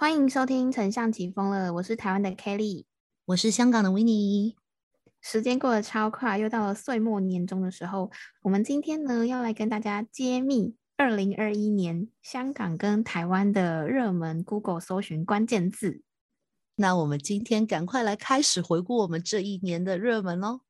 欢迎收听《丞相起风了》，我是台湾的 Kelly，我是香港的维尼。时间过得超快，又到了岁末年终的时候。我们今天呢，要来跟大家揭秘二零二一年香港跟台湾的热门 Google 搜寻关键字。那我们今天赶快来开始回顾我们这一年的热门喽。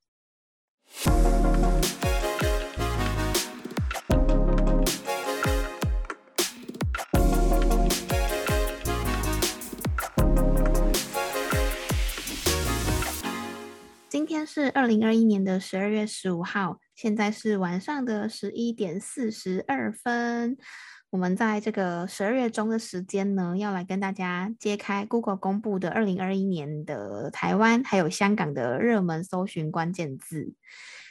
今天是二零二一年的十二月十五号，现在是晚上的十一点四十二分。我们在这个十二月中的时间呢，要来跟大家揭开 Google 公布的二零二一年的台湾还有香港的热门搜寻关键字。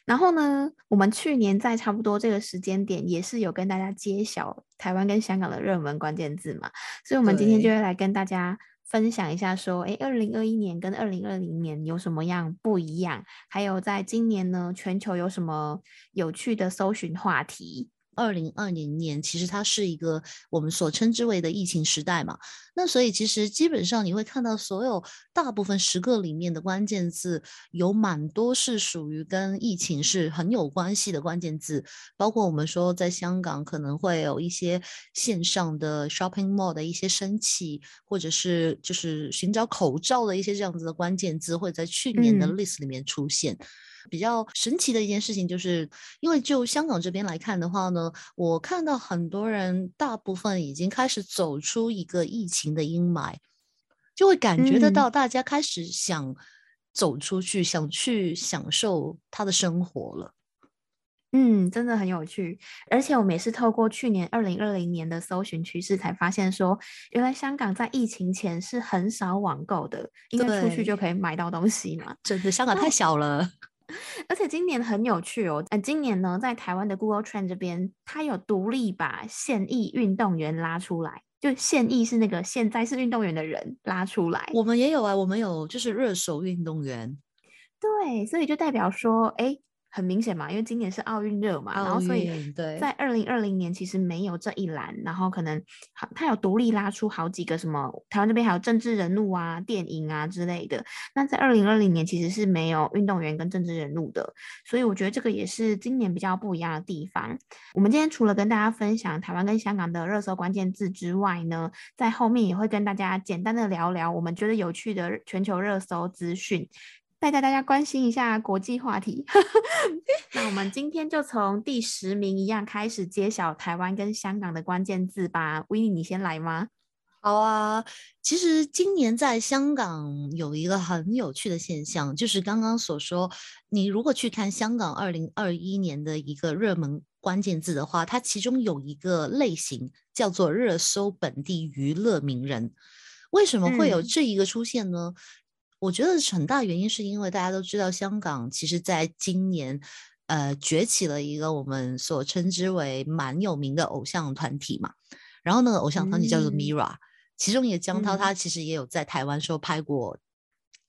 然后呢，我们去年在差不多这个时间点，也是有跟大家揭晓台湾跟香港的热门关键字嘛，所以我们今天就会来跟大家。分享一下，说，哎，二零二一年跟二零二零年有什么样不一样？还有在今年呢，全球有什么有趣的搜寻话题？二零二零年其实它是一个我们所称之为的疫情时代嘛，那所以其实基本上你会看到所有大部分十个里面的关键字有蛮多是属于跟疫情是很有关系的关键字，包括我们说在香港可能会有一些线上的 shopping mall 的一些升起，或者是就是寻找口罩的一些这样子的关键字会在去年的 list 里面出现。比较神奇的一件事情，就是因为就香港这边来看的话呢，我看到很多人大部分已经开始走出一个疫情的阴霾，就会感觉得到大家开始想走出去，想去享受他的生活了。嗯，真的很有趣，而且我们也是透过去年二零二零年的搜寻趋势，才发现说，原来香港在疫情前是很少网购的，因为出去就可以买到东西嘛。真的，香港太小了。而且今年很有趣哦，呃，今年呢，在台湾的 Google Trend 这边，它有独立把现役运动员拉出来，就现役是那个现在是运动员的人拉出来。我们也有啊，我们有就是热手运动员。对，所以就代表说，哎。很明显嘛，因为今年是奥运热嘛，然后所以在二零二零年其实没有这一栏，然后可能好，他有独立拉出好几个什么，台湾这边还有政治人物啊、电影啊之类的。那在二零二零年其实是没有运动员跟政治人物的，所以我觉得这个也是今年比较不一样的地方。我们今天除了跟大家分享台湾跟香港的热搜关键字之外呢，在后面也会跟大家简单的聊聊我们觉得有趣的全球热搜资讯。带带大家关心一下国际话题。那我们今天就从第十名一样开始揭晓台湾跟香港的关键字吧。威尼，你先来吗？好啊。其实今年在香港有一个很有趣的现象，就是刚刚所说，你如果去看香港二零二一年的一个热门关键字的话，它其中有一个类型叫做热搜本地娱乐名人。为什么会有这一个出现呢？我觉得很大原因是因为大家都知道，香港其实在今年，呃，崛起了一个我们所称之为蛮有名的偶像团体嘛。然后那个偶像团体叫做 Mira，其中一个江涛他其实也有在台湾时候拍过，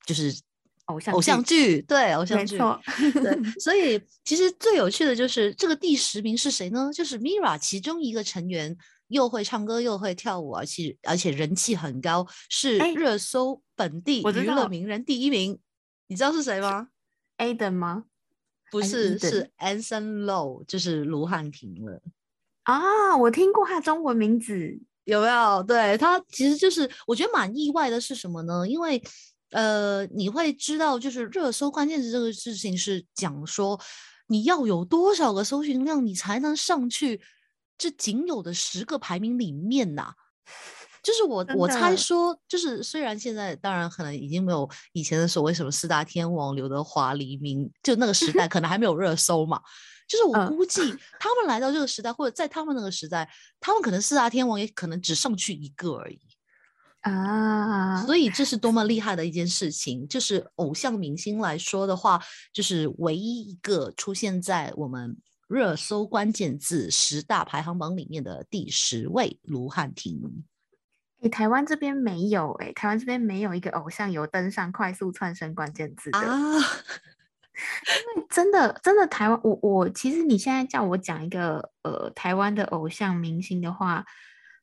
就是偶像偶像剧，对偶像剧，对，所以其实最有趣的就是这个第十名是谁呢？就是 Mira 其中一个成员。又会唱歌又会跳舞，而且而且人气很高，是热搜本地娱乐名人第一名。你知道是谁吗？Aden 吗？不是，是 Anson low，就是卢汉廷了。啊，我听过他中文名字，有没有？对他其实就是我觉得蛮意外的是什么呢？因为呃，你会知道就是热搜关键词这个事情是讲说你要有多少个搜寻量，你才能上去。这仅有的十个排名里面呐，就是我我猜说，就是虽然现在当然可能已经没有以前的所谓什么四大天王刘德华、黎明，就那个时代可能还没有热搜嘛。就是我估计他们来到这个时代，或者在他们那个时代，他们可能四大天王也可能只上去一个而已啊。所以这是多么厉害的一件事情！就是偶像明星来说的话，就是唯一一个出现在我们。热搜关键字十大排行榜里面的第十位卢汉廷，哎，台湾这边没有哎，台湾这边没有一个偶像有登上快速窜升关键字的啊。因为真的真的台湾，我我其实你现在叫我讲一个呃台湾的偶像明星的话，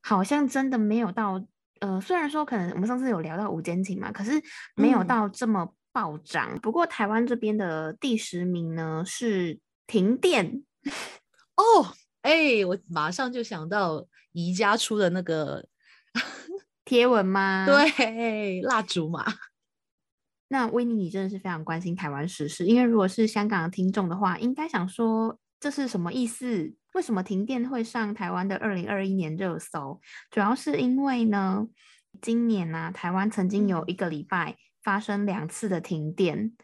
好像真的没有到呃，虽然说可能我们上次有聊到五间情嘛，可是没有到这么暴涨。不过台湾这边的第十名呢是停电 哦，哎，我马上就想到宜家出的那个 贴文吗？对，蜡烛嘛。那威尼，你真的是非常关心台湾时事，因为如果是香港的听众的话，应该想说这是什么意思？为什么停电会上台湾的二零二一年热搜？主要是因为呢，今年呢，台湾曾经有一个礼拜发生两次的停电。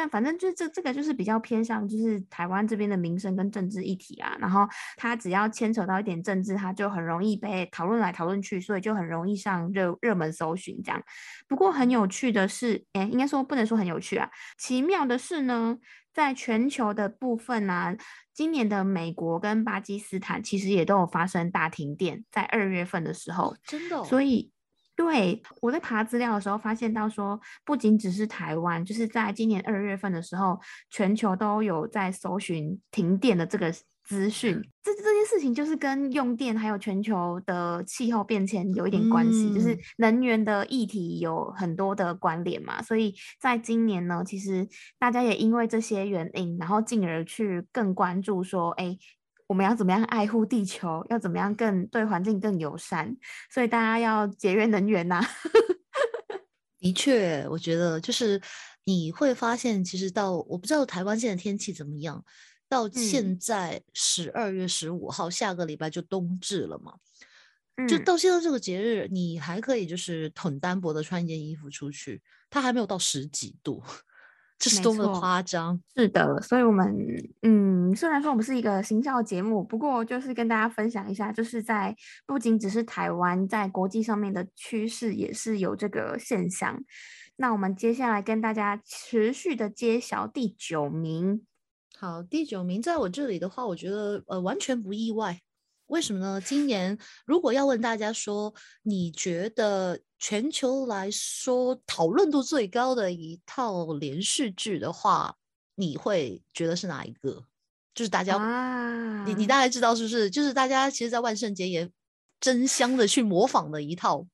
但反正就这这个就是比较偏向就是台湾这边的民生跟政治议题啊，然后它只要牵扯到一点政治，它就很容易被讨论来讨论去，所以就很容易上热热门搜寻这样。不过很有趣的是，哎，应该说不能说很有趣啊，奇妙的是呢，在全球的部分呢，今年的美国跟巴基斯坦其实也都有发生大停电，在二月份的时候，真的，所以。对，我在查资料的时候发现到说，不仅只是台湾，就是在今年二月份的时候，全球都有在搜寻停电的这个资讯。这这件事情就是跟用电还有全球的气候变迁有一点关系，就是能源的议题有很多的关联嘛。所以在今年呢，其实大家也因为这些原因，然后进而去更关注说，哎。我们要怎么样爱护地球？要怎么样更对环境更友善？所以大家要节约能源呐。的确，我觉得就是你会发现，其实到我不知道台湾现在天气怎么样。到现在十二月十五号，下个礼拜就冬至了嘛。就到现在这个节日，你还可以就是很单薄的穿一件衣服出去，它还没有到十几度。这是多么夸张！是的，所以我们嗯，虽然说我们是一个行销节目，不过就是跟大家分享一下，就是在不仅只是台湾，在国际上面的趋势也是有这个现象。那我们接下来跟大家持续的揭晓第九名。好，第九名在我这里的话，我觉得呃完全不意外。为什么呢？今年如果要问大家说，你觉得全球来说讨论度最高的一套连续剧的话，你会觉得是哪一个？就是大家，你你大概知道是不是？就是大家其实，在万圣节也争相的去模仿的一套。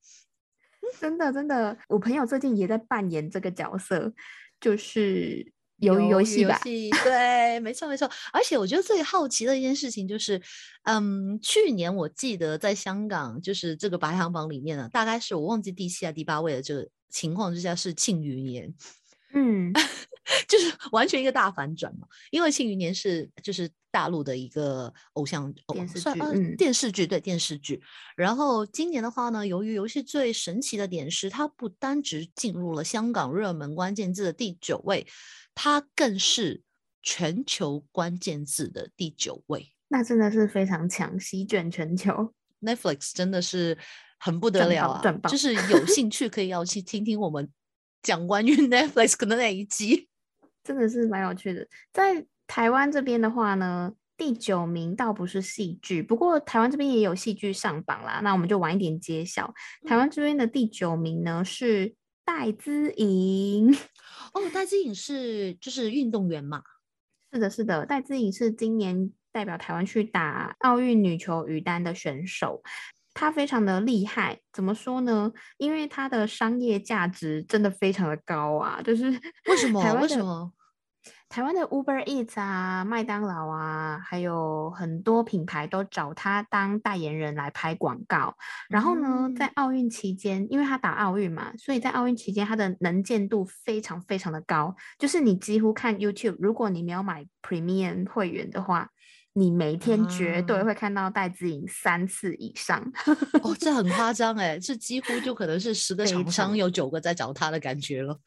真的真的，我朋友最近也在扮演这个角色，就是。鱿鱼游戏吧，对，没错没错。而且我觉得最好奇的一件事情就是，嗯，去年我记得在香港，就是这个排行榜里面呢，大概是我忘记第七啊第八位的这个情况之下是《庆余年》，嗯，就是完全一个大反转嘛。因为《庆余年》是就是大陆的一个偶像电视剧，嗯，电视剧对电视剧。然后今年的话呢，由于游戏最神奇的点是，它不单只进入了香港热门关键字的第九位。它更是全球关键字的第九位，那真的是非常强，席卷全球。Netflix 真的是很不得了啊！就是 有兴趣可以要去听听我们讲关于 Netflix 可能那一集，真的是蛮有趣的。在台湾这边的话呢，第九名倒不是戏剧，不过台湾这边也有戏剧上榜啦。那我们就晚一点揭晓。台湾这边的第九名呢是戴资颖。哦，戴资颖是就是运动员嘛？是的，是的，戴资颖是今年代表台湾去打奥运女球羽单的选手，她非常的厉害。怎么说呢？因为她的商业价值真的非常的高啊！就是为什 么？为什么？台湾的 Uber Eats 啊、麦当劳啊，还有很多品牌都找他当代言人来拍广告。然后呢，在奥运期间，因为他打奥运嘛，所以在奥运期间他的能见度非常非常的高。就是你几乎看 YouTube，如果你没有买 Premium 会员的话，你每天绝对会看到戴资颖三次以上。哦，这很夸张哎，这几乎就可能是十个厂商有九个在找他的感觉了，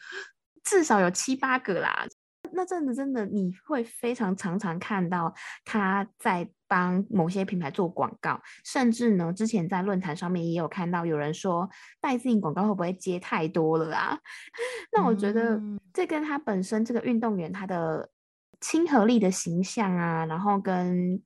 至少有七八个啦。那阵子真的你会非常常常看到他在帮某些品牌做广告，甚至呢，之前在论坛上面也有看到有人说戴资颖广告会不会接太多了啊？那我觉得这跟他本身这个运动员他的亲和力的形象啊，然后跟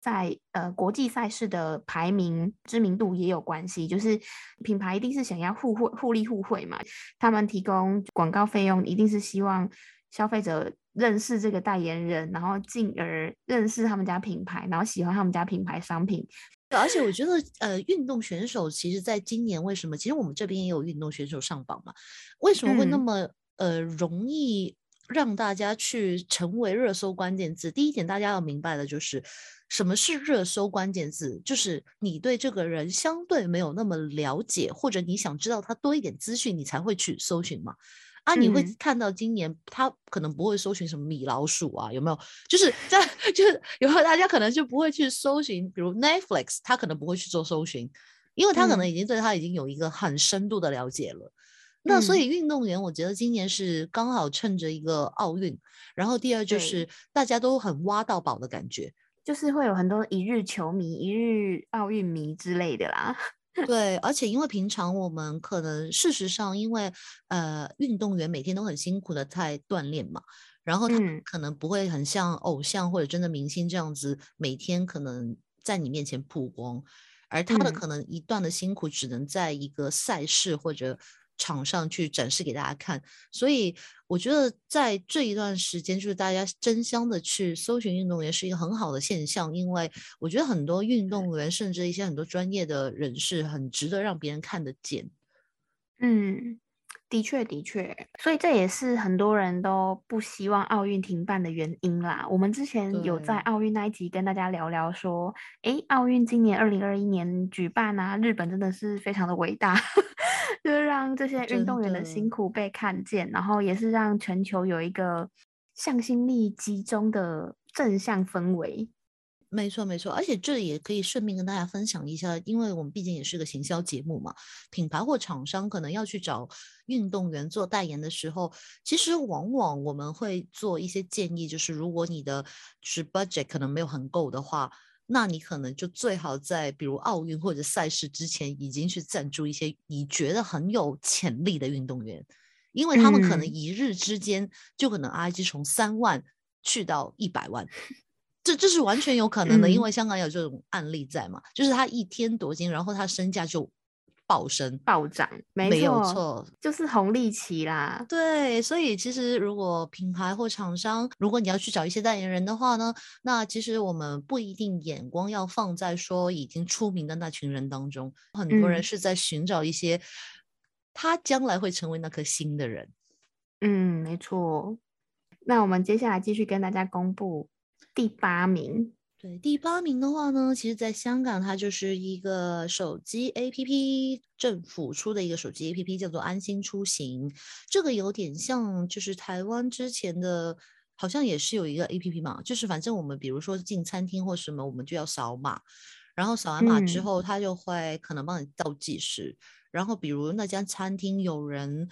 在呃国际赛事的排名知名度也有关系，就是品牌一定是想要互惠互利互惠嘛，他们提供广告费用一定是希望。消费者认识这个代言人，然后进而认识他们家品牌，然后喜欢他们家品牌商品。而且我觉得，呃，运动选手其实在今年为什么？其实我们这边也有运动选手上榜嘛？为什么会那么呃容易让大家去成为热搜关键字？第一点，大家要明白的就是。什么是热搜关键字？就是你对这个人相对没有那么了解，或者你想知道他多一点资讯，你才会去搜寻嘛。啊，你会看到今年他可能不会搜寻什么米老鼠啊，有没有？就是在 就是有大家可能就不会去搜寻，比如 Netflix，他可能不会去做搜寻，因为他可能已经对他已经有一个很深度的了解了。那所以运动员，我觉得今年是刚好趁着一个奥运，然后第二就是大家都很挖到宝的感觉。就是会有很多一日球迷、一日奥运迷之类的啦。对，而且因为平常我们可能事实上，因为呃运动员每天都很辛苦的在锻炼嘛，然后他可能不会很像偶像或者真的明星这样子，每天可能在你面前曝光，而他的可能一段的辛苦只能在一个赛事或者。场上去展示给大家看，所以我觉得在这一段时间，就是大家争相的去搜寻运动员是一个很好的现象，因为我觉得很多运动员，甚至一些很多专业的人士，很值得让别人看得见。嗯。的确，的确，所以这也是很多人都不希望奥运停办的原因啦。我们之前有在奥运那一集跟大家聊聊说，哎，奥运今年二零二一年举办啊，日本真的是非常的伟大，就是让这些运动员的辛苦被看见，然后也是让全球有一个向心力集中的正向氛围。没错，没错，而且这也可以顺便跟大家分享一下，因为我们毕竟也是个行销节目嘛，品牌或厂商可能要去找运动员做代言的时候，其实往往我们会做一些建议，就是如果你的是 budget 可能没有很够的话，那你可能就最好在比如奥运或者赛事之前已经去赞助一些你觉得很有潜力的运动员，因为他们可能一日之间就可能 IG 从三万去到一百万。这这是完全有可能的，因为香港有这种案例在嘛，就是他一天夺金，然后他身价就暴升暴涨，没有错，就是红利期啦。对，所以其实如果品牌或厂商，如果你要去找一些代言人的话呢，那其实我们不一定眼光要放在说已经出名的那群人当中，很多人是在寻找一些他将来会成为那颗星的人。嗯，没错。那我们接下来继续跟大家公布。第八名，对，第八名的话呢，其实在香港，它就是一个手机 APP，政府出的一个手机 APP，叫做安心出行。这个有点像，就是台湾之前的，好像也是有一个 APP 嘛，就是反正我们比如说进餐厅或什么，我们就要扫码，然后扫完码之后，它就会可能帮你倒计时，然后比如那家餐厅有人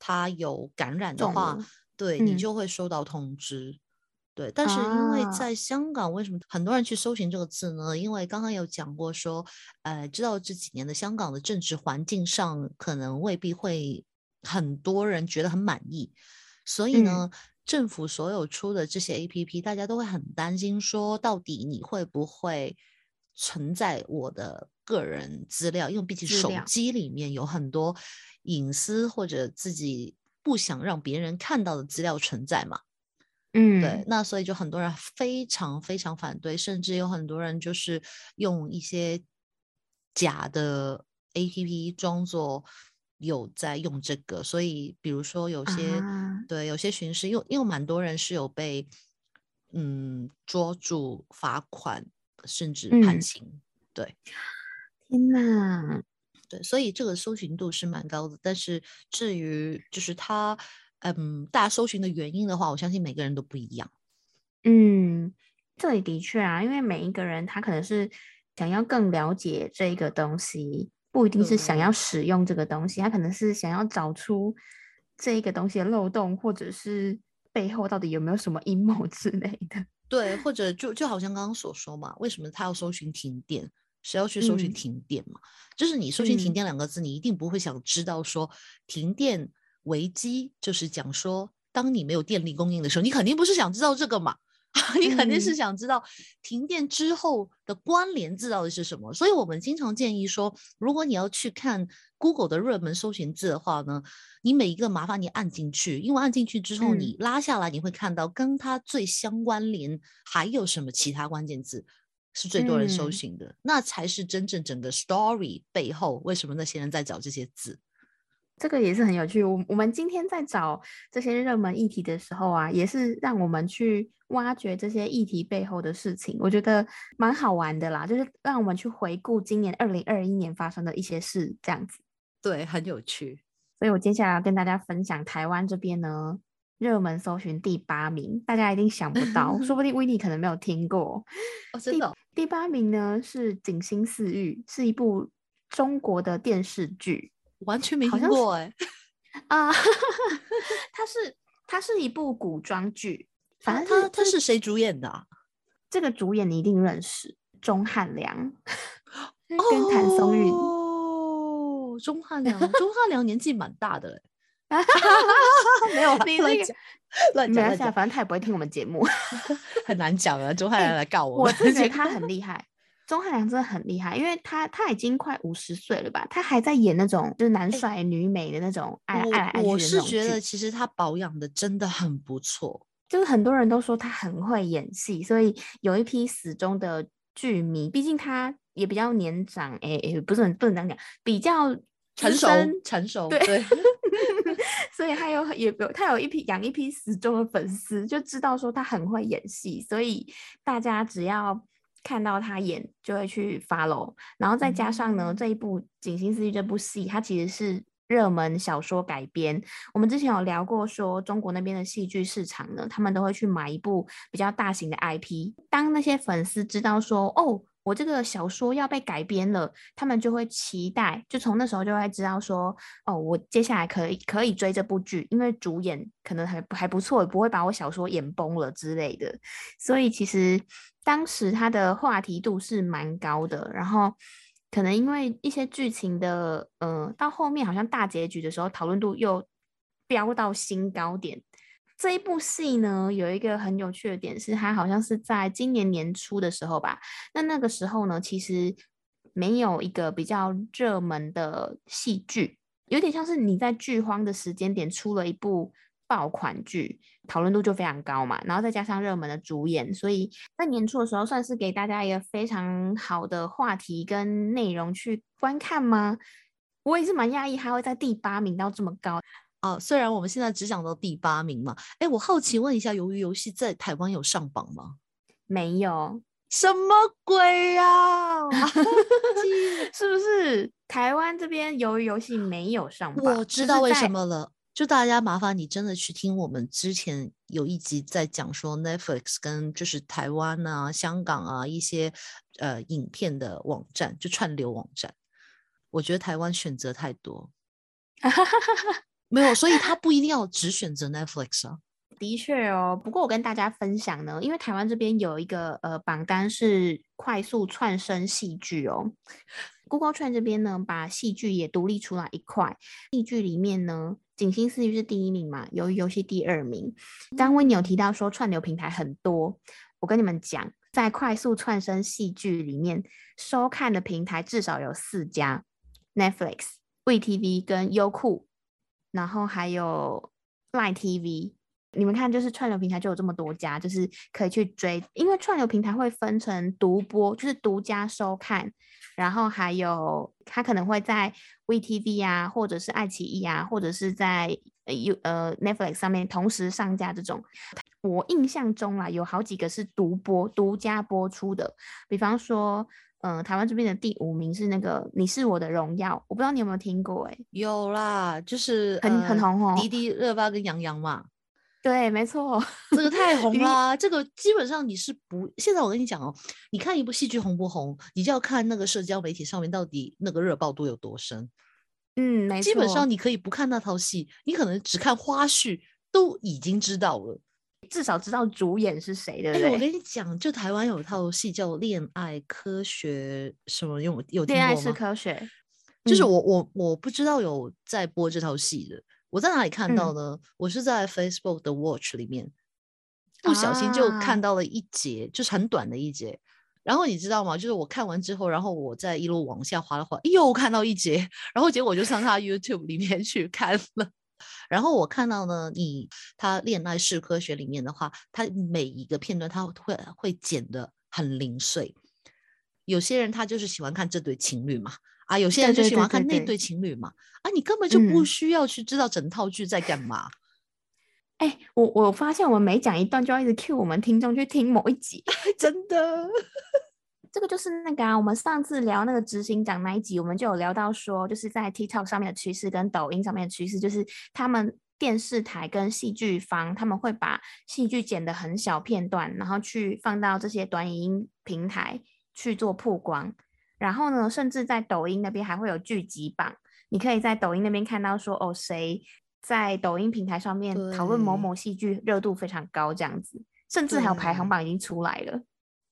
他有感染的话，对你就会收到通知。对，但是因为在香港，为什么很多人去搜寻这个字呢？因为刚刚有讲过说，呃，知道这几年的香港的政治环境上，可能未必会很多人觉得很满意，所以呢，政府所有出的这些 A P P，大家都会很担心，说到底你会不会存在我的个人资料？因为毕竟手机里面有很多隐私或者自己不想让别人看到的资料存在嘛。嗯，对，那所以就很多人非常非常反对，甚至有很多人就是用一些假的 A P P 装作有在用这个，所以比如说有些对有些巡视，因为因为蛮多人是有被嗯捉住、罚款，甚至判刑。对，天哪，对，所以这个搜寻度是蛮高的，但是至于就是它。嗯，大家搜寻的原因的话，我相信每个人都不一样。嗯，这里的确啊，因为每一个人他可能是想要更了解这个东西，不一定是想要使用这个东西，他可能是想要找出这一个东西的漏洞，或者是背后到底有没有什么阴谋之类的。对，或者就就好像刚刚所说嘛，为什么他要搜寻停电？谁要去搜寻停电嘛？就是你搜寻停电两个字，你一定不会想知道说停电。危机就是讲说，当你没有电力供应的时候，你肯定不是想知道这个嘛？你肯定是想知道停电之后的关联字到底是什么。所以我们经常建议说，如果你要去看 Google 的热门搜寻字的话呢，你每一个麻烦你按进去，因为按进去之后你拉下来，你会看到跟它最相关联还有什么其他关键字。是最多人搜寻的，那才是真正整个 story 背后为什么那些人在找这些字。这个也是很有趣。我我们今天在找这些热门议题的时候啊，也是让我们去挖掘这些议题背后的事情，我觉得蛮好玩的啦。就是让我们去回顾今年二零二一年发生的一些事，这样子。对，很有趣。所以我接下来要跟大家分享台湾这边呢，热门搜寻第八名，大家一定想不到，说不定维尼可能没有听过。哦，真的。第八名呢是《景星似玉》，是一部中国的电视剧。完全没听过哎，啊，它是它是一部古装剧，反正它它是谁主演的？这个主演你一定认识，钟汉良 跟谭松韵哦，钟汉良，钟汉良年纪蛮大的哎，没有你乱讲乱讲，反正他也不会听我们节目，很难讲啊。钟汉良来告我，我觉得他很厉害。钟汉良真的很厉害，因为他他已经快五十岁了吧，他还在演那种就是男帅女美的那种爱爱来爱去我是觉得其实他保养的真的很不错，就是很多人都说他很会演戏，所以有一批死忠的剧迷，毕竟他也比较年长，哎哎，不是很不能这样讲，比较成熟成熟，对，所以他有也有他有一批养一批死忠的粉丝，就知道说他很会演戏，所以大家只要。看到他演就会去 follow，然后再加上呢，这一部《锦心似玉》这部戏，它其实是热门小说改编。我们之前有聊过，说中国那边的戏剧市场呢，他们都会去买一部比较大型的 IP。当那些粉丝知道说，哦，我这个小说要被改编了，他们就会期待，就从那时候就会知道说，哦，我接下来可以可以追这部剧，因为主演可能还还不错，不会把我小说演崩了之类的。所以其实。当时他的话题度是蛮高的，然后可能因为一些剧情的，呃，到后面好像大结局的时候，讨论度又飙到新高点。这一部戏呢，有一个很有趣的点是，它好像是在今年年初的时候吧。那那个时候呢，其实没有一个比较热门的戏剧，有点像是你在剧荒的时间点出了一部。爆款剧讨论度就非常高嘛，然后再加上热门的主演，所以在年初的时候算是给大家一个非常好的话题跟内容去观看吗？我也是蛮讶异，它会在第八名到这么高哦。虽然我们现在只讲到第八名嘛，哎，我好奇问一下，鱿鱼游戏在台湾有上榜吗？没有，什么鬼呀？是不是台湾这边鱿鱼游戏没有上榜？我知道为什么了。就大家麻烦你真的去听我们之前有一集在讲说 Netflix 跟就是台湾啊、香港啊一些呃影片的网站，就串流网站。我觉得台湾选择太多，没有，所以 他不一定要只选择 Netflix 啊。的确哦，不过我跟大家分享呢，因为台湾这边有一个呃榜单是快速串升戏剧哦，Google Trend 这边呢把戏剧也独立出来一块，戏剧里面呢。景星似玉是第一名嘛？鱿鱼游戏第二名。刚刚你有提到说串流平台很多，我跟你们讲，在快速串升戏剧里面，收看的平台至少有四家：Netflix、VTV 跟优酷，然后还有 Line TV。你们看，就是串流平台就有这么多家，就是可以去追。因为串流平台会分成独播，就是独家收看，然后还有它可能会在 VTV 啊，或者是爱奇艺啊，或者是在呃 U 呃 Netflix 上面同时上架这种。我印象中啊，有好几个是独播、独家播出的。比方说，嗯，台湾这边的第五名是那个《你是我的荣耀》，我不知道你有没有听过？哎，有啦，就是很很红哦，迪迪热巴跟杨洋嘛。对，没错，这个太红 了。这个基本上你是不，现在我跟你讲哦，你看一部戏剧红不红，你就要看那个社交媒体上面到底那个热爆度有多深。嗯，没错。基本上你可以不看那套戏，你可能只看花絮都已经知道了，至少知道主演是谁的。哎，我跟你讲，就台湾有一套戏叫《恋爱科学》，什么有有？恋爱是科学，就是我我我不知道有在播这套戏的。我在哪里看到呢？我是在 Facebook 的 Watch 里面，不小心就看到了一节，就是很短的一节。然后你知道吗？就是我看完之后，然后我再一路往下滑了滑，又看到一节，然后结果就上他 YouTube 里面去看了。然后我看到呢，你他恋爱是科学里面的话，他每一个片段他会会剪的很零碎，有些人他就是喜欢看这对情侣嘛，啊，有些人就喜欢看那对情侣嘛，啊，你根本就不需要去知道整套剧在干嘛。哎，我我发现我们每讲一段就要一直 cue 我们听众去听某一集，真的。这个就是那个啊，我们上次聊那个执行长那一集，我们就有聊到说，就是在 TikTok 上面的趋势跟抖音上面的趋势，就是他们电视台跟戏剧方他们会把戏剧剪的很小片段，然后去放到这些短影音平台去做曝光。然后呢，甚至在抖音那边还会有剧集榜，你可以在抖音那边看到说，哦，谁在抖音平台上面讨论某某戏剧热度非常高这样子，甚至还有排行榜已经出来了。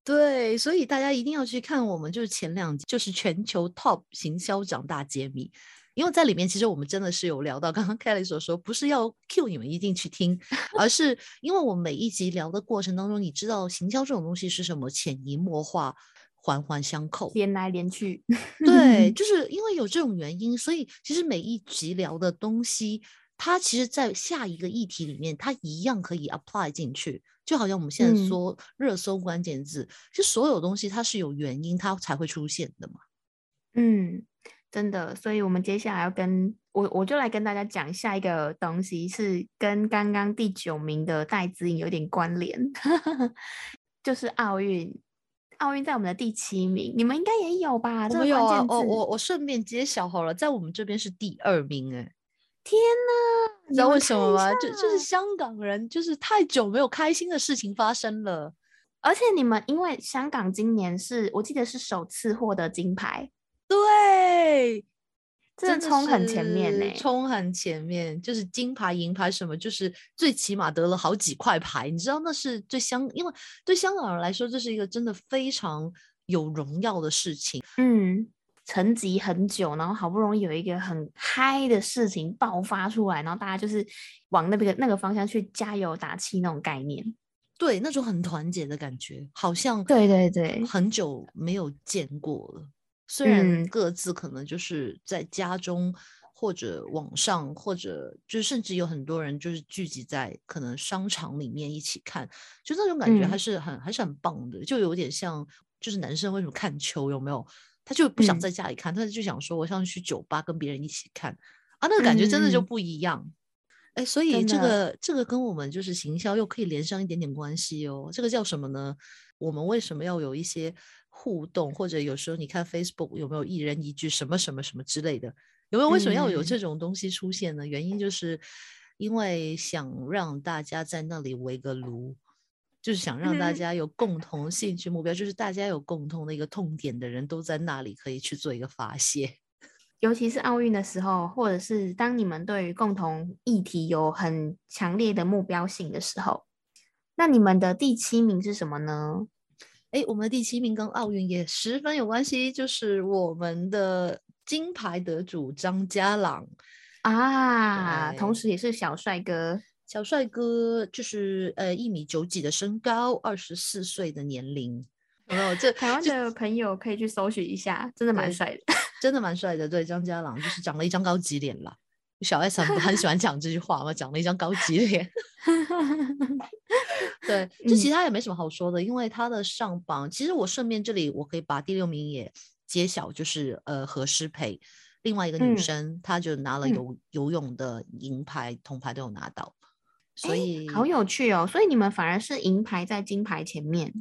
对，所以大家一定要去看我们就是前两集，就是全球 Top 行销长大揭秘，因为在里面其实我们真的是有聊到，刚刚 Kelly 所说，不是要 Q 你们一定去听，而是 因为我们每一集聊的过程当中，你知道行销这种东西是什么，潜移默化，环环相扣，连来连去。对，就是因为有这种原因，所以其实每一集聊的东西。它其实，在下一个议题里面，它一样可以 apply 进去，就好像我们现在说热搜关键字，就所有东西它是有原因，它才会出现的嘛。嗯，真的，所以我们接下来要跟我，我就来跟大家讲下一个东西，是跟刚刚第九名的戴资颖有点关联，就是奥运。奥运在我们的第七名，你们应该也有吧？我有啊，我我我顺便揭晓好了，在我们这边是第二名，哎。天呐，你知道为什么吗？就就是香港人，就是太久没有开心的事情发生了。而且你们因为香港今年是我记得是首次获得金牌，对，真的冲很前面呢，冲很前面，就是金牌、银牌什么，就是最起码得了好几块牌。你知道那是对香，因为对香港人来说，这是一个真的非常有荣耀的事情。嗯。沉寂很久，然后好不容易有一个很嗨的事情爆发出来，然后大家就是往那个那个方向去加油打气那种概念，对，那种很团结的感觉，好像对对对，很久没有见过了。虽然各自可能就是在家中或者网上，或者就甚至有很多人就是聚集在可能商场里面一起看，就那种感觉还是很还是很棒的，就有点像就是男生为什么看球有没有？他就不想在家里看，他就想说，我想去酒吧跟别人一起看啊，那个感觉真的就不一样。哎，所以这个这个跟我们就是行销又可以连上一点点关系哦。这个叫什么呢？我们为什么要有一些互动？或者有时候你看 Facebook 有没有一人一句什么什么什么之类的？有没有为什么要有这种东西出现呢？原因就是因为想让大家在那里围个炉。就是想让大家有共同兴趣目标，就是大家有共同的一个痛点的人都在那里可以去做一个发泄。尤其是奥运的时候，或者是当你们对于共同议题有很强烈的目标性的时候，那你们的第七名是什么呢？哎，我们的第七名跟奥运也十分有关系，就是我们的金牌得主张家朗啊，同时也是小帅哥。小帅哥就是呃一米九几的身高，二十四岁的年龄，有没有？这台湾的朋友可以去搜寻一下，真的蛮帅的，真的蛮帅的。对，张家朗就是长了一张高级脸啦。小 S 很很喜欢讲这句话嘛，长了一张高级脸。对，就其他也没什么好说的，因为他的上榜，其实我顺便这里我可以把第六名也揭晓，就是呃何诗蓓，另外一个女生，她就拿了游游泳的银牌、铜牌都有拿到。所以好有趣哦！所以你们反而是银牌在金牌前面，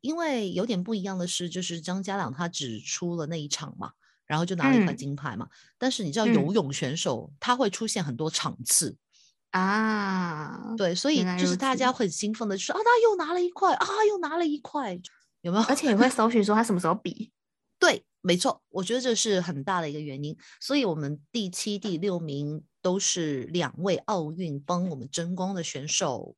因为有点不一样的是，就是张家朗他只出了那一场嘛，然后就拿了一块金牌嘛。但是你知道游泳选手他会出现很多场次啊，对，所以就是大家会兴奋的就是啊，他又拿了一块啊，又拿了一块，有没有？而且也会搜寻说他什么时候比？对，没错，我觉得这是很大的一个原因。所以我们第七、第六名。都是两位奥运帮我们争光的选手。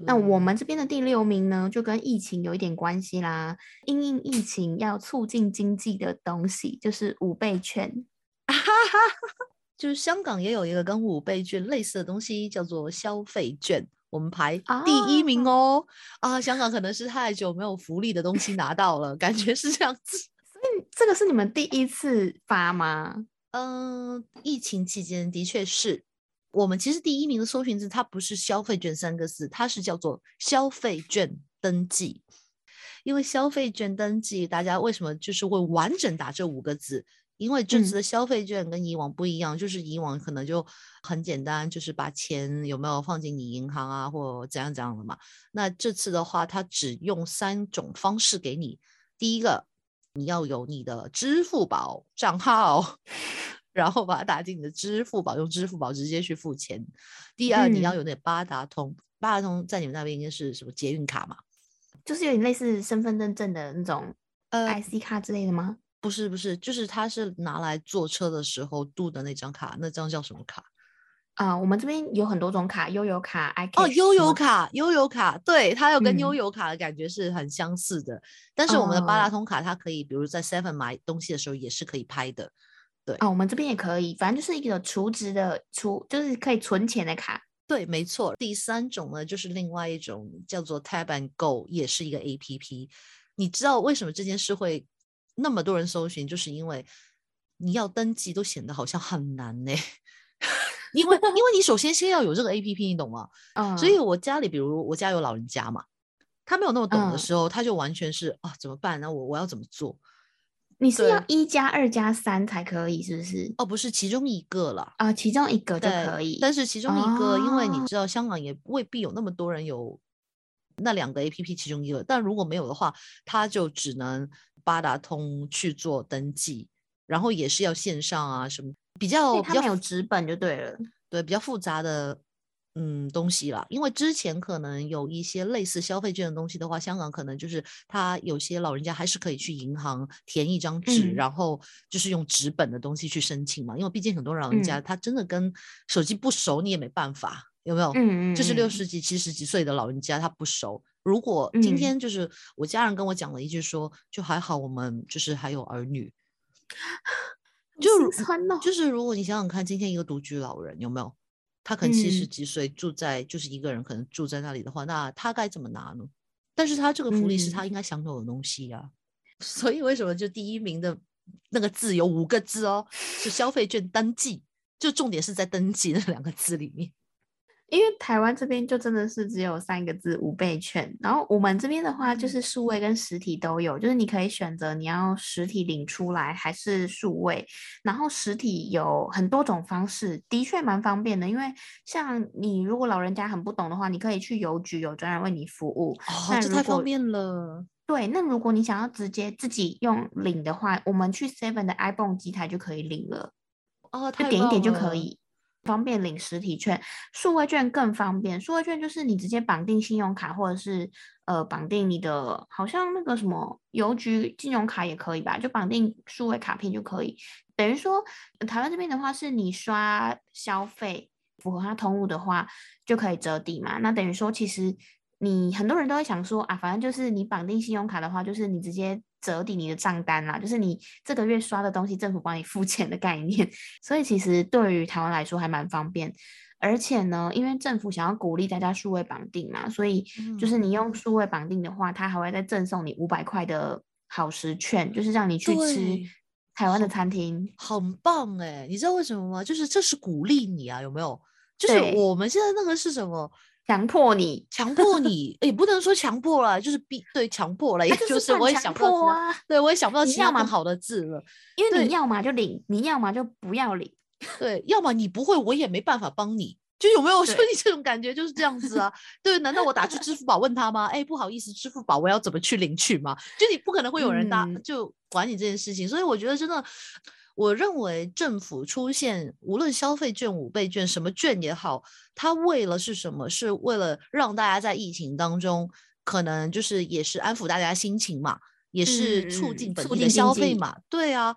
那我们这边的第六名呢，就跟疫情有一点关系啦。因应疫情要促进经济的东西，就是五倍券。就是香港也有一个跟五倍券类似的东西，叫做消费券。我们排第一名哦。啊，香港可能是太久没有福利的东西拿到了，感觉是这样子。所以这个是你们第一次发吗？嗯，疫情期间的确是我们其实第一名的搜寻字，它不是消费券三个字，它是叫做消费券登记。因为消费券登记，大家为什么就是会完整打这五个字？因为这次的消费券跟以往不一样，就是以往可能就很简单，就是把钱有没有放进你银行啊，或怎样怎样的嘛。那这次的话，它只用三种方式给你。第一个，你要有你的支付宝账号，然后把它打进你的支付宝，用支付宝直接去付钱。第二，你要有那八达通，八达通在你们那边应该是什么捷运卡嘛？就是有点类似身份证证的那种呃 IC 卡之类的吗？不是不是，就是它是拿来坐车的时候度的那张卡，那张叫什么卡？啊，我们这边有很多种卡，悠游卡、i 哦，悠游卡，悠游卡，对，它有跟悠游卡的感觉是很相似的。但是我们的八达通卡，它可以，比如在 Seven 买东西的时候也是可以拍的。对，啊，我们这边也可以，反正就是一个储值的储，就是可以存钱的卡。对，没错。第三种呢，就是另外一种叫做 Tap and Go，也是一个 A P P。你知道为什么这件事会？那么多人搜寻，就是因为你要登记都显得好像很难呢。因为因为你首先先要有这个 A P P，你懂吗？嗯。所以我家里，比如我家有老人家嘛，他没有那么懂的时候，他就完全是啊，怎么办？呢我我要怎么做？你是要一加二加三才可以，是不是？哦，不是，其中一个了啊，其中一个就可以。但是其中一个，因为你知道，香港也未必有那么多人有那两个 A P P 其中一个，但如果没有的话，他就只能。八达通去做登记，然后也是要线上啊，什么比较比较有纸本就对了，对，比较复杂的嗯东西啦。因为之前可能有一些类似消费券的东西的话，香港可能就是他有些老人家还是可以去银行填一张纸，然后就是用纸本的东西去申请嘛。因为毕竟很多老人家他真的跟手机不熟，你也没办法，有没有？嗯嗯，就是六十几、七十几岁的老人家他不熟。如果今天就是我家人跟我讲了一句说，就还好我们就是还有儿女，就就是如果你想想看，今天一个独居老人有没有，他可能七十几岁住在就是一个人可能住在那里的话，那他该怎么拿呢？但是他这个福利是他应该享有的东西呀，所以为什么就第一名的那个字有五个字哦，是消费券登记，就重点是在登记那两个字里面。因为台湾这边就真的是只有三个字五倍券，然后我们这边的话就是数位跟实体都有，就是你可以选择你要实体领出来还是数位，然后实体有很多种方式，的确蛮方便的。因为像你如果老人家很不懂的话，你可以去邮局有专人为你服务，哦，这太方便了。对，那如果你想要直接自己用领的话，我们去 Seven 的 iPhone 机台就可以领了，哦，就点一点就可以。方便领实体券，数位券更方便。数位券就是你直接绑定信用卡，或者是呃绑定你的，好像那个什么邮局金融卡也可以吧，就绑定数位卡片就可以。等于说台湾这边的话，是你刷消费符合它通路的话，就可以折抵嘛。那等于说其实你很多人都会想说啊，反正就是你绑定信用卡的话，就是你直接。折抵你的账单啦，就是你这个月刷的东西，政府帮你付钱的概念。所以其实对于台湾来说还蛮方便，而且呢，因为政府想要鼓励大家数位绑定嘛，所以就是你用数位绑定的话，它还会再赠送你五百块的好食券，就是让你去吃台湾的餐厅，很棒哎！你知道为什么吗？就是这是鼓励你啊，有没有？就是我们现在那个是什么？强迫你，强迫你，也不能说强迫了，就是逼对强迫了，也就是我也想不到啊，对我也想不到其他蛮好的字了，因为你要嘛就领，你要嘛就不要领，对，要么你不会，我也没办法帮你，就有没有说你这种感觉就是这样子啊？对，难道我打去支付宝问他吗？哎，不好意思，支付宝我要怎么去领取吗？就你不可能会有人搭就管你这件事情，所以我觉得真的。我认为政府出现无论消费券、五倍券什么券也好，它为了是什么？是为了让大家在疫情当中，可能就是也是安抚大家心情嘛，也是促进本地的消费嘛。对啊，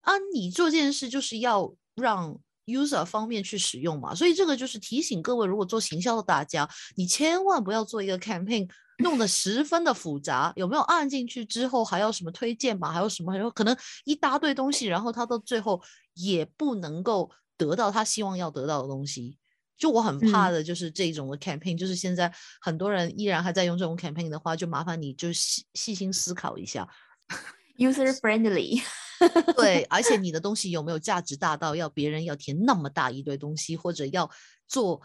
啊，你做这件事就是要让 user 方面去使用嘛，所以这个就是提醒各位，如果做行销的大家，你千万不要做一个 campaign。弄得十分的复杂，有没有按进去之后还要什么推荐嘛？还有什么？还有可能一大堆东西，然后他到最后也不能够得到他希望要得到的东西。就我很怕的就是这种的 campaign，就是现在很多人依然还在用这种 campaign 的话，就麻烦你就细细心思考一下，user friendly。对，而且你的东西有没有价值大到要别人要填那么大一堆东西，或者要做？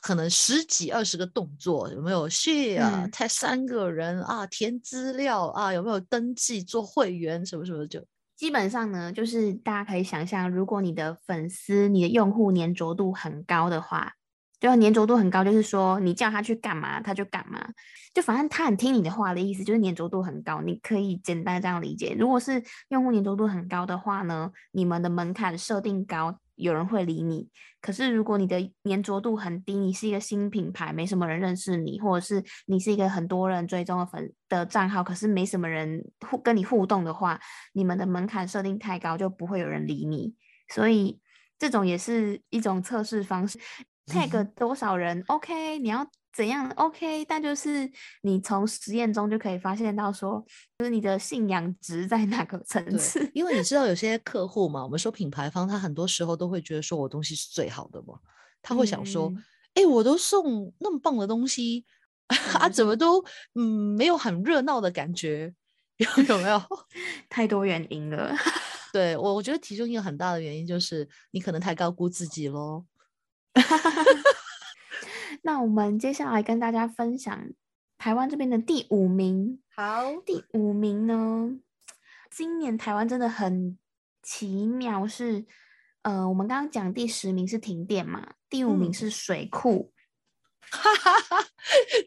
可能十几二十个动作，有没有 share？才三个人啊，填资料啊，有没有登记做会员什么什么就。基本上呢，就是大家可以想象，如果你的粉丝、你的用户粘着度很高的话，就粘着度很高，就是说你叫他去干嘛，他就干嘛，就反正他很听你的话的意思，就是粘着度很高。你可以简单这样理解。如果是用户粘着度很高的话呢，你们的门槛设定高。有人会理你，可是如果你的粘着度很低，你是一个新品牌，没什么人认识你，或者是你是一个很多人追踪的粉的账号，可是没什么人互跟你互动的话，你们的门槛设定太高，就不会有人理你。所以这种也是一种测试方式。Tag 多少人？OK，你要。怎样？OK，但就是你从实验中就可以发现到，说就是你的信仰值在哪个层次。因为你 知道有些客户嘛，我们说品牌方，他很多时候都会觉得说我东西是最好的嘛，他会想说，哎，我都送那么棒的东西，啊，怎么都嗯没有很热闹的感觉，有有没有？太多原因了。对我，我觉得其中一个很大的原因就是你可能太高估自己喽。那我们接下来跟大家分享台湾这边的第五名。好，第五名呢，今年台湾真的很奇妙，是呃，我们刚刚讲第十名是停电嘛，第五名是水库。哈哈哈，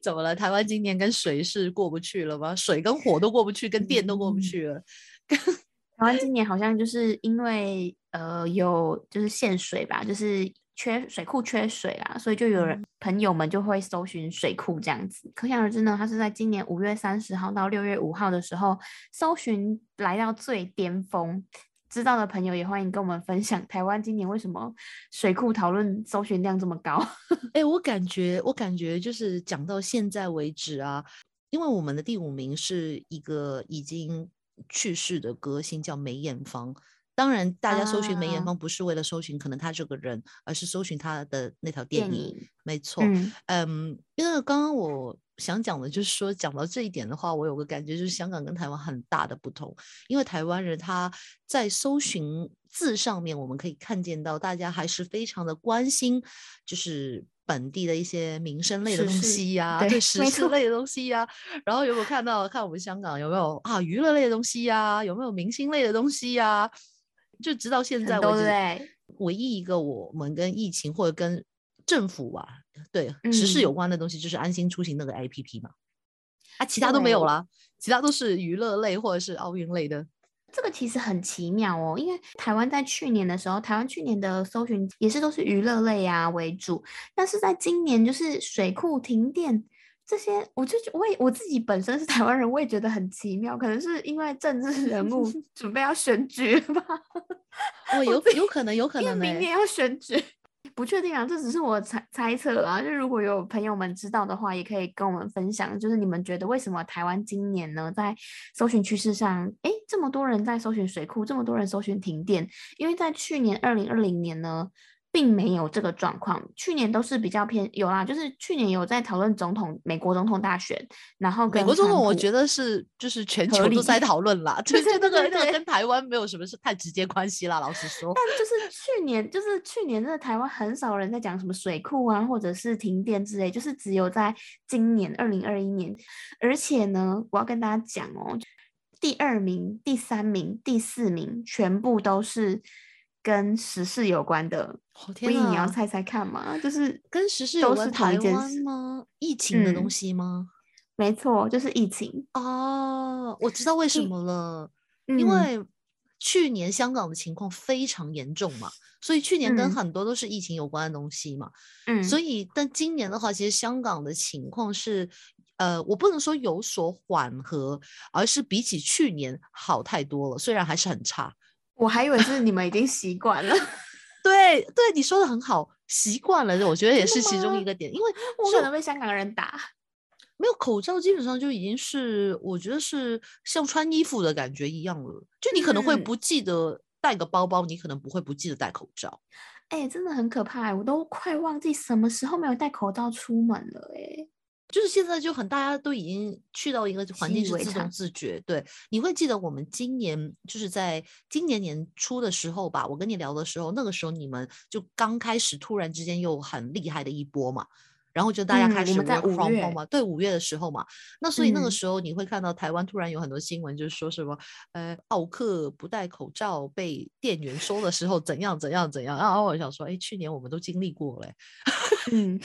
怎么了？台湾今年跟水是过不去了吗？水跟火都过不去，跟电都过不去了。台湾今年好像就是因为呃有就是限水吧，就是。缺水库缺水啦，所以就有人朋友们就会搜寻水库这样子。可想而知呢，他是在今年五月三十号到六月五号的时候，搜寻来到最巅峰。知道的朋友也欢迎跟我们分享，台湾今年为什么水库讨论搜寻量这么高？哎，我感觉，我感觉就是讲到现在为止啊，因为我们的第五名是一个已经去世的歌星，叫梅艳芳。当然，大家搜寻梅艳芳不是为了搜寻可能他这个人，而是搜寻他的那条电影。没错，嗯，因为刚刚我想讲的就是说，讲到这一点的话，我有个感觉就是香港跟台湾很大的不同。因为台湾人他在搜寻字上面，我们可以看见到大家还是非常的关心，就是本地的一些民生类的东西呀，对，时事类的东西呀。然后有没有看到看我们香港有没有啊娱乐类的东西呀？有没有明星类的东西呀？就直到现在为止，唯一一个我们跟疫情或者跟政府啊，对时事有关的东西，就是安心出行那个 APP 嘛，啊，其他都没有了，其他都是娱乐类或者是奥运类的。这个其实很奇妙哦，因为台湾在去年的时候，台湾去年的搜寻也是都是娱乐类啊为主，但是在今年就是水库停电。这些我就我也我自己本身是台湾人，我也觉得很奇妙，可能是因为政治人物 准备要选举吧。哦，有有可能，有可能明年要选举，不确定啊，这只是我猜猜测啦。就如果有朋友们知道的话，也可以跟我们分享，就是你们觉得为什么台湾今年呢，在搜寻趋势上，哎，这么多人在搜寻水库，这么多人搜寻停电，因为在去年二零二零年呢。并没有这个状况，去年都是比较偏有啦，就是去年有在讨论总统美国总统大选，然后美国总统我觉得是就是全球都在 讨论啦，就是那个那个跟台湾没有什么是太直接关系啦，老实说。但就是去年就是去年真的台湾很少人在讲什么水库啊，或者是停电之类，就是只有在今年二零二一年，而且呢，我要跟大家讲哦，第二名、第三名、第四名全部都是。跟时事有关的，所以你要猜猜看嘛？就是跟时事有关台湾吗？疫情的东西吗？没错，就是疫情哦。我知道为什么了，因为去年香港的情况非常严重嘛，所以去年跟很多都是疫情有关的东西嘛。嗯，所以但今年的话，其实香港的情况是，呃，我不能说有所缓和，而是比起去年好太多了，虽然还是很差。我还以为是你们已经习惯了，对对，你说的很好，习惯了，我觉得也是其中一个点，因为？我可能被香港人打，没有口罩，基本上就已经是我觉得是像穿衣服的感觉一样了，就你可能会不记得带个包包，你可能不会不记得戴口罩，哎，真的很可怕，我都快忘记什么时候没有戴口罩出门了，哎。就是现在就很大家都已经去到一个环境是自动自觉。对，你会记得我们今年就是在今年年初的时候吧，我跟你聊的时候，那个时候你们就刚开始突然之间又很厉害的一波嘛。然后就大家开始 work from home 嘛，对，五月的时候嘛，那所以那个时候你会看到台湾突然有很多新闻，就是说什么，呃，奥克不戴口罩被店员收的时候怎样怎样怎样。然后我想说，哎，去年我们都经历过了，嗯。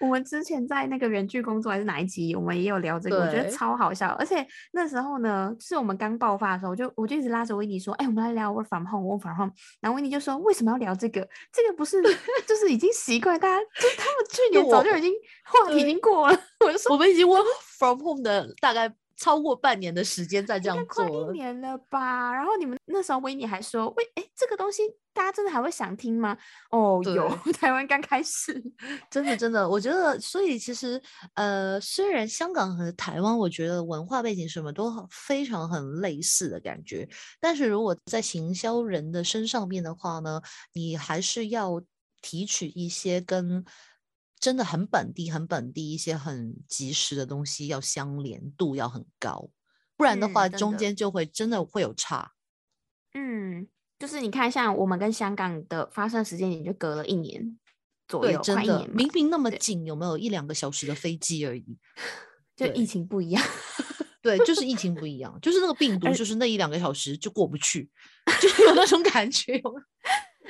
我们之前在那个原剧工作还是哪一集，我们也有聊这个，我觉得超好笑。而且那时候呢，是我们刚爆发的时候，就我就一直拉着维尼说：“哎，我们来聊 work from home，work from home。”然后维尼就说：“为什么要聊这个？这个不是 就是已经习惯，大家就他们去年早就已经话题已经过了。”我就说：“我们已经 work from home 的大概。”超过半年的时间在这样做，快一年了吧？然后你们那时候维尼还说：“喂，哎，这个东西大家真的还会想听吗？”哦，有，台湾刚开始，真的真的，我觉得，所以其实，呃，虽然香港和台湾，我觉得文化背景什么都非常很类似的感觉，但是如果在行销人的身上面的话呢，你还是要提取一些跟。真的很本地，很本地，一些很及时的东西要相连度要很高，不然的话中间就会真的会有差。嗯，就是你看，像我们跟香港的发生时间也就隔了一年左右，真的明明那么近，有没有一两个小时的飞机而已？就疫情不一样，对，就是疫情不一样，就是那个病 毒，就是那一两个小时就过不去，就是有那种感觉。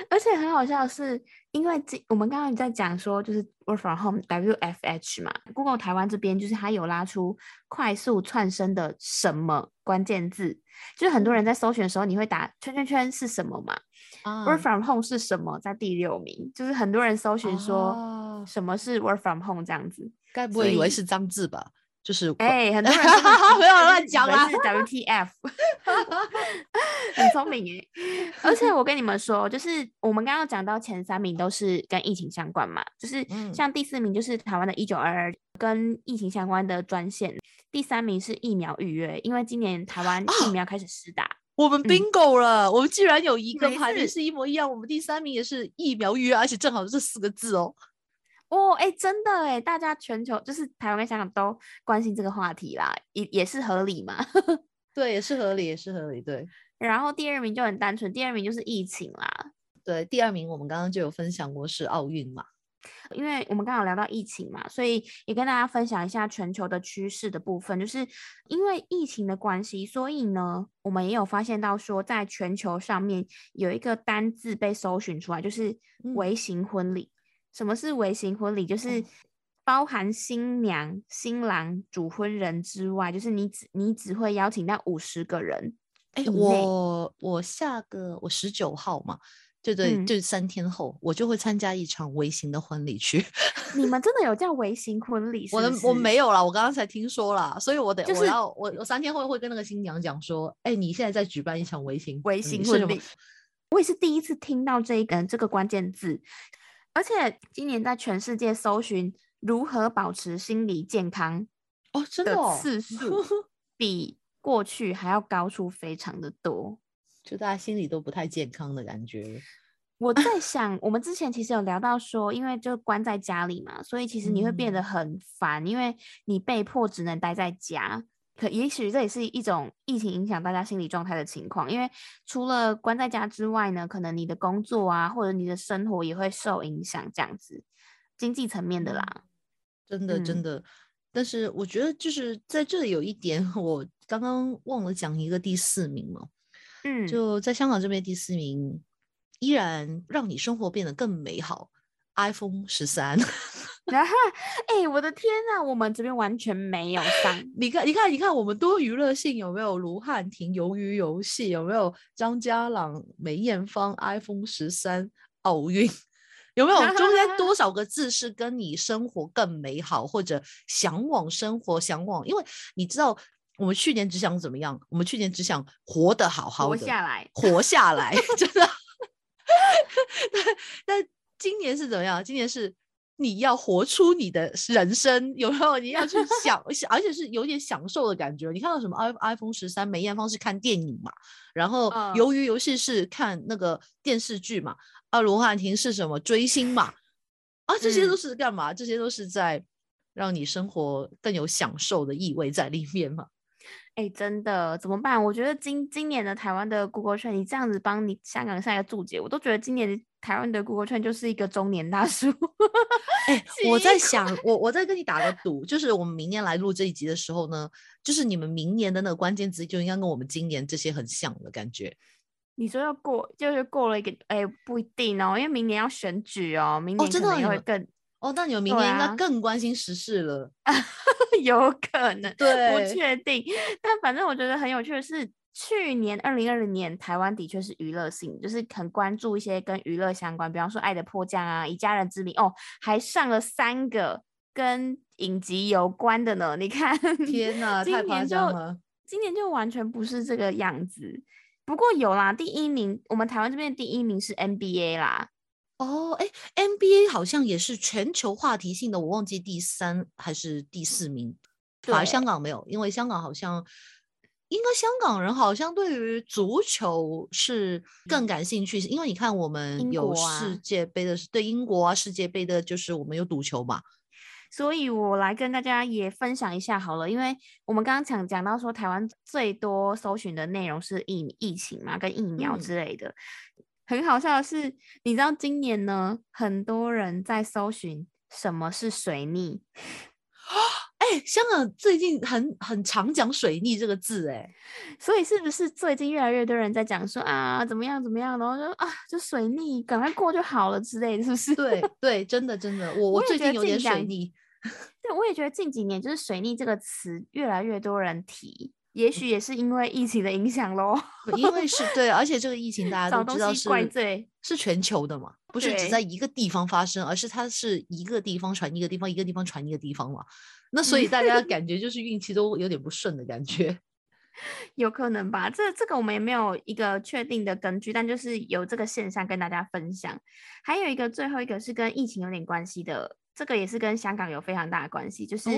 而且很好笑的是，因为这我们刚刚在讲说，就是 work from home WFH 嘛，Google 台湾这边就是它有拉出快速窜升的什么关键字，就是很多人在搜寻的时候，你会打圈圈圈是什么嘛？work from home 是什么，在第六名，就是很多人搜寻说什么是 work from home 这样子，该不会以为是脏字吧？就是哎，很多人 不要乱讲啦，是 WTF，很聪明耶。而且我跟你们说，就是我们刚刚讲到前三名都是跟疫情相关嘛，就是像第四名就是台湾的一九二二跟疫情相关的专线，第三名是疫苗预约，因为今年台湾疫苗开始施打，我们 bingo 了，我们居然有 一个排名是一模一样，我们第三名也是疫苗预约，而且正好是这四个字哦。哦，哎，真的哎，大家全球就是台湾跟香港都关心这个话题啦，也也是合理嘛。对，也是合理，也是合理。对。然后第二名就很单纯，第二名就是疫情啦。对，第二名我们刚刚就有分享过是奥运嘛，因为我们刚好聊到疫情嘛，所以也跟大家分享一下全球的趋势的部分。就是因为疫情的关系，所以呢，我们也有发现到说，在全球上面有一个单字被搜寻出来，就是微型婚礼。什么是微型婚礼？就是包含新娘、新郎、主婚人之外，就是你只你只会邀请到五十个人。哎，我我下个我十九号嘛，对对，就三天后，我就会参加一场微型的婚礼去。你们真的有叫 微型婚礼？我我没有啦，我刚刚才听说啦，所以我得我要我我三天后会跟那个新娘讲说，哎，你现在在举办一场微型微型婚礼。我也是第一次听到这个这个关键字。而且今年在全世界搜寻如何保持心理健康哦，真的次数 比过去还要高出非常的多，就大家心里都不太健康的感觉。我在想，我们之前其实有聊到说，因为就关在家里嘛，所以其实你会变得很烦，因为你被迫只能待在家。可也许这也是一种疫情影响大家心理状态的情况，因为除了关在家之外呢，可能你的工作啊，或者你的生活也会受影响，这样子，经济层面的啦，真的真的。但是我觉得就是在这里有一点，我刚刚忘了讲一个第四名了，嗯，就在香港这边第四名，依然让你生活变得更美好，iPhone 十三。然后，哎，我的天呐，我们这边完全没有上。你看，你看，你看，我们多娱乐性有没有？卢汉廷鱿鱼游戏有没有？张家朗、梅艳芳 iPhone 十三奥运有没有？中间多少个字是跟你生活更美好，或者向往生活、向往？因为你知道，我们去年只想怎么样？我们去年只想活得好好的，活下来，活下来，真的。但今年是怎么样？今年是。你要活出你的人生，有时候？你要去 享，而且是有点享受的感觉。你看到什么？i iPhone 十三，梅艳芳是看电影嘛？然后由于游戏是看那个电视剧嘛？啊，罗汉婷是什么追星嘛？啊，这些都是干嘛？这些都是在让你生活更有享受的意味在里面吗？哎，真的怎么办？我觉得今今年的台湾的 Google 圈，你这样子帮你香港下一个注解，我都觉得今年台湾的 Google 圈就是一个中年大叔。哎，我在想，我我在跟你打个赌，就是我们明年来录这一集的时候呢，就是你们明年的那个关键词就应该跟我们今年这些很像的感觉。你说要过，就是过了一个，哎，不一定哦，因为明年要选举哦，明年可能会更。哦，那你们明年应该更关心时事了，有可能，对，不确定。但反正我觉得很有趣的是，去年二零二零年台湾的确是娱乐性，就是很关注一些跟娱乐相关，比方说《爱的迫降》啊，《以家人之名》哦，还上了三个跟影集有关的呢。你看，天哪，太夸张了！今年就完全不是这个样子。不过有啦，第一名，我们台湾这边第一名是 NBA 啦。哦，哎，NBA 好像也是全球话题性的，我忘记第三还是第四名，反而香。港没有，因为香港好像应该香港人好像对于足球是更感兴趣，因为你看我们有世界杯的，对英国啊，世界杯的就是我们有赌球嘛，所以我来跟大家也分享一下好了，因为我们刚刚讲讲到说台湾最多搜寻的内容是疫疫情嘛，跟疫苗之类的。很好笑的是，你知道今年呢，很多人在搜寻什么是水逆 香港最近很很常讲水逆这个字，哎，所以是不是最近越来越多人在讲说啊，怎么样怎么样，然后就啊，就水逆，赶快过就好了之类的，是不是？对对，真的真的，我我最近有点水逆。对，我也觉得近几年就是水逆这个词越来越多人提。也许也是因为疫情的影响喽，因为是对，而且这个疫情大家都知道是怪罪是全球的嘛，不是只在一个地方发生，而是它是一个地方传一个地方，一个地方传一个地方嘛。那所以大家 感觉就是运气都有点不顺的感觉，有可能吧？这这个我们也没有一个确定的根据，但就是有这个现象跟大家分享。还有一个最后一个是跟疫情有点关系的，这个也是跟香港有非常大的关系，就是。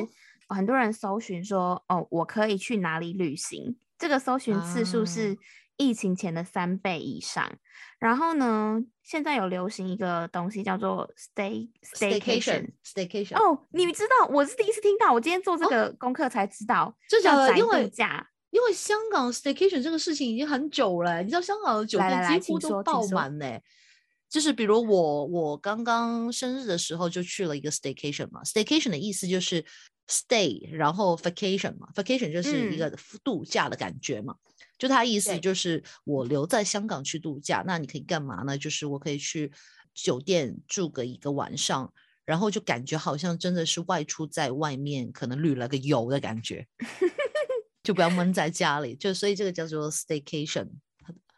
很多人搜寻说：“哦，我可以去哪里旅行？”这个搜寻次数是疫情前的三倍以上。然后呢，现在有流行一个东西叫做 “stay staycation staycation”。哦，你知道？我是第一次听到，我今天做这个功课才知道，就叫因为假。因为香港 staycation 这个事情已经很久了，你知道香港的酒店几乎都爆满呢。就是比如我，我刚刚生日的时候就去了一个 staycation 嘛。staycation 的意思就是。Stay，然后 vacation 嘛，vacation 就是一个度假的感觉嘛，就他意思就是我留在香港去度假，那你可以干嘛呢？就是我可以去酒店住个一个晚上，然后就感觉好像真的是外出在外面，可能旅了个游的感觉，就不要闷在家里，就所以这个叫做 staycation。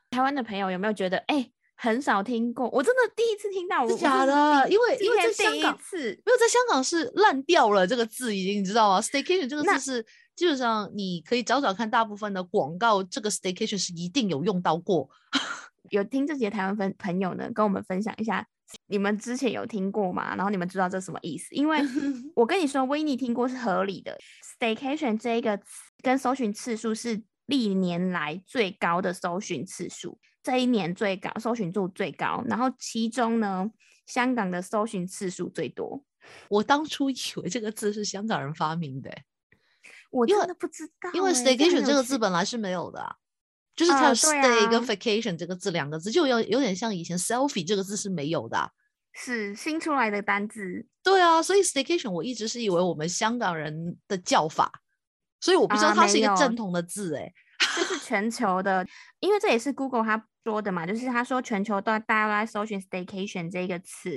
台湾的朋友有没有觉得，哎？很少听过，我真的第一次听到。是假的，因为因为在香港，没有在香港是烂掉了这个字已经，你知道吗？Staycation 这个字是基本上你可以找找看，大部分的广告这个 Staycation 是一定有用到过。有听这节台湾分朋友呢，跟我们分享一下，你们之前有听过吗？然后你们知道这什么意思？因为 我跟你说，维尼听过是合理的。Staycation 这一个词跟搜寻次数是历年来最高的搜寻次数。这一年最高搜寻度最高，然后其中呢，香港的搜寻次数最多。我当初以为这个字是香港人发明的，我真的不知道。因为 staycation 这个字本来是没有的，就是它有 stay 跟 vacation 这个字两个字，就有有点像以前 selfie 这个字是没有的，是新出来的单字。对啊，所以 staycation 我一直是以为我们香港人的叫法，所以我不知道它是一个正统的字，哎。这是全球的，因为这也是 Google 他说的嘛，就是他说全球都大家都在搜寻 staycation 这个词，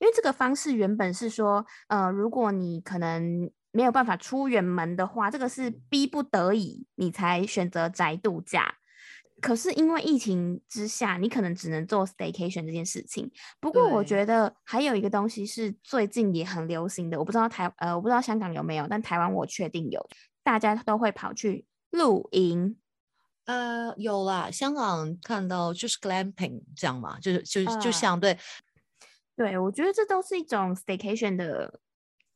因为这个方式原本是说，呃，如果你可能没有办法出远门的话，这个是逼不得已你才选择宅度假。可是因为疫情之下，你可能只能做 staycation 这件事情。不过我觉得还有一个东西是最近也很流行的，我不知道台呃我不知道香港有没有，但台湾我确定有，大家都会跑去露营。呃，有啦，香港看到就是 glamping 这样嘛，就是就就像对，对我觉得这都是一种 staycation 的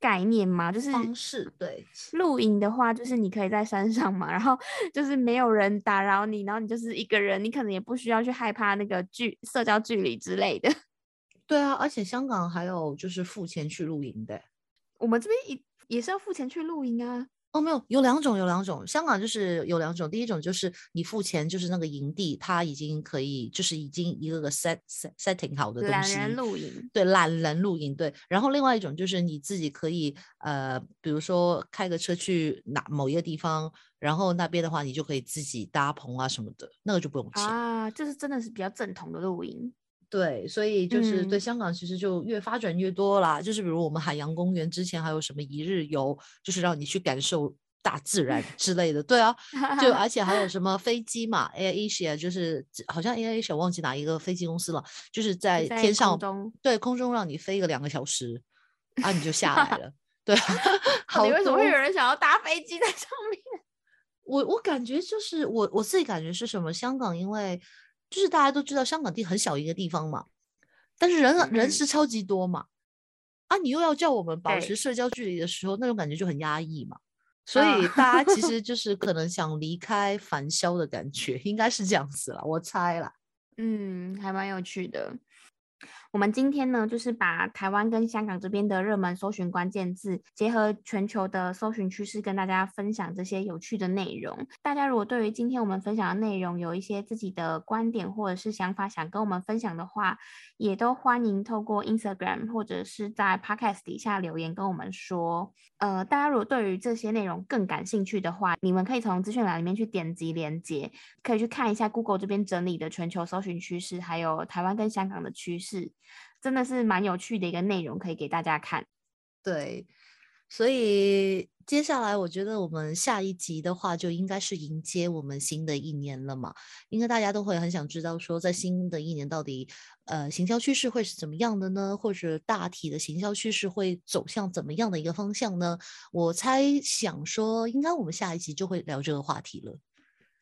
概念嘛，就是方式。对，露营的话，就是你可以在山上嘛，然后就是没有人打扰你，然后你就是一个人，你可能也不需要去害怕那个距社交距离之类的。对啊，而且香港还有就是付钱去露营的，我们这边也也是要付钱去露营啊。哦，没有，有两种，有两种。香港就是有两种，第一种就是你付钱，就是那个营地，它已经可以，就是已经一个个 set set setting 好的东西。懒人露营。对，懒人露营。对。然后另外一种就是你自己可以，呃，比如说开个车去哪某一个地方，然后那边的话你就可以自己搭棚啊什么的，那个就不用钱啊。就是真的是比较正统的露营。对，所以就是对香港其实就越发展越多啦。就是比如我们海洋公园之前还有什么一日游，就是让你去感受大自然 之类的。对啊，就 而且还有什么飞机嘛，Air Asia 就是好像 Air Asia 忘记哪一个飞机公司了，就是在天上对空中让你飞个两个小时，啊你就下来了。对，你为什么会有人想要搭飞机在上面？我我感觉就是我我自己感觉是什么？香港因为。就是大家都知道香港地很小一个地方嘛，但是人人是超级多嘛，啊，你又要叫我们保持社交距离的时候，那种感觉就很压抑嘛，所以大家其实 就是可能想离开凡嚣的感觉，应该是这样子了，我猜啦。嗯，还蛮有趣的。我们今天呢，就是把台湾跟香港这边的热门搜寻关键字，结合全球的搜寻趋势，跟大家分享这些有趣的内容。大家如果对于今天我们分享的内容有一些自己的观点或者是想法，想跟我们分享的话，也都欢迎透过 Instagram 或者是在 Podcast 底下留言跟我们说。呃，大家如果对于这些内容更感兴趣的话，你们可以从资讯栏里面去点击连接，可以去看一下 Google 这边整理的全球搜寻趋势，还有台湾跟香港的趋势。真的是蛮有趣的一个内容，可以给大家看。对，所以接下来我觉得我们下一集的话，就应该是迎接我们新的一年了嘛。应该大家都会很想知道，说在新的一年到底，呃，行销趋势会是怎么样的呢？或者大体的行销趋势会走向怎么样的一个方向呢？我猜想说，应该我们下一集就会聊这个话题了。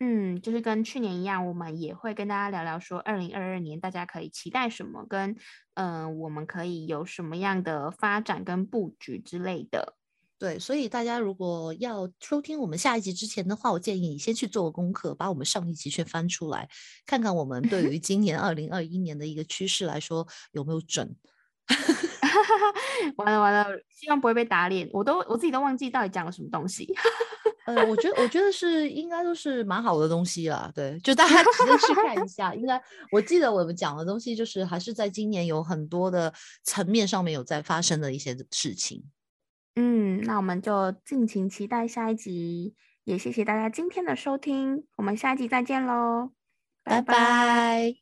嗯，就是跟去年一样，我们也会跟大家聊聊说，二零二二年大家可以期待什么，跟嗯，我们可以有什么样的发展跟布局之类的。对，所以大家如果要收听我们下一集之前的话，我建议你先去做个功课，把我们上一集先翻出来，看看我们对于 今年二零二一年的一个趋势来说有没有准。完了完了，希望不会被打脸，我都我自己都忘记到底讲了什么东西。呃，我觉得我觉得是应该都是蛮好的东西啦，对，就大家直接去看一下。应该我记得我们讲的东西，就是还是在今年有很多的层面上面有在发生的一些事情。嗯，那我们就敬请期待下一集，也谢谢大家今天的收听，我们下一集再见喽，拜拜。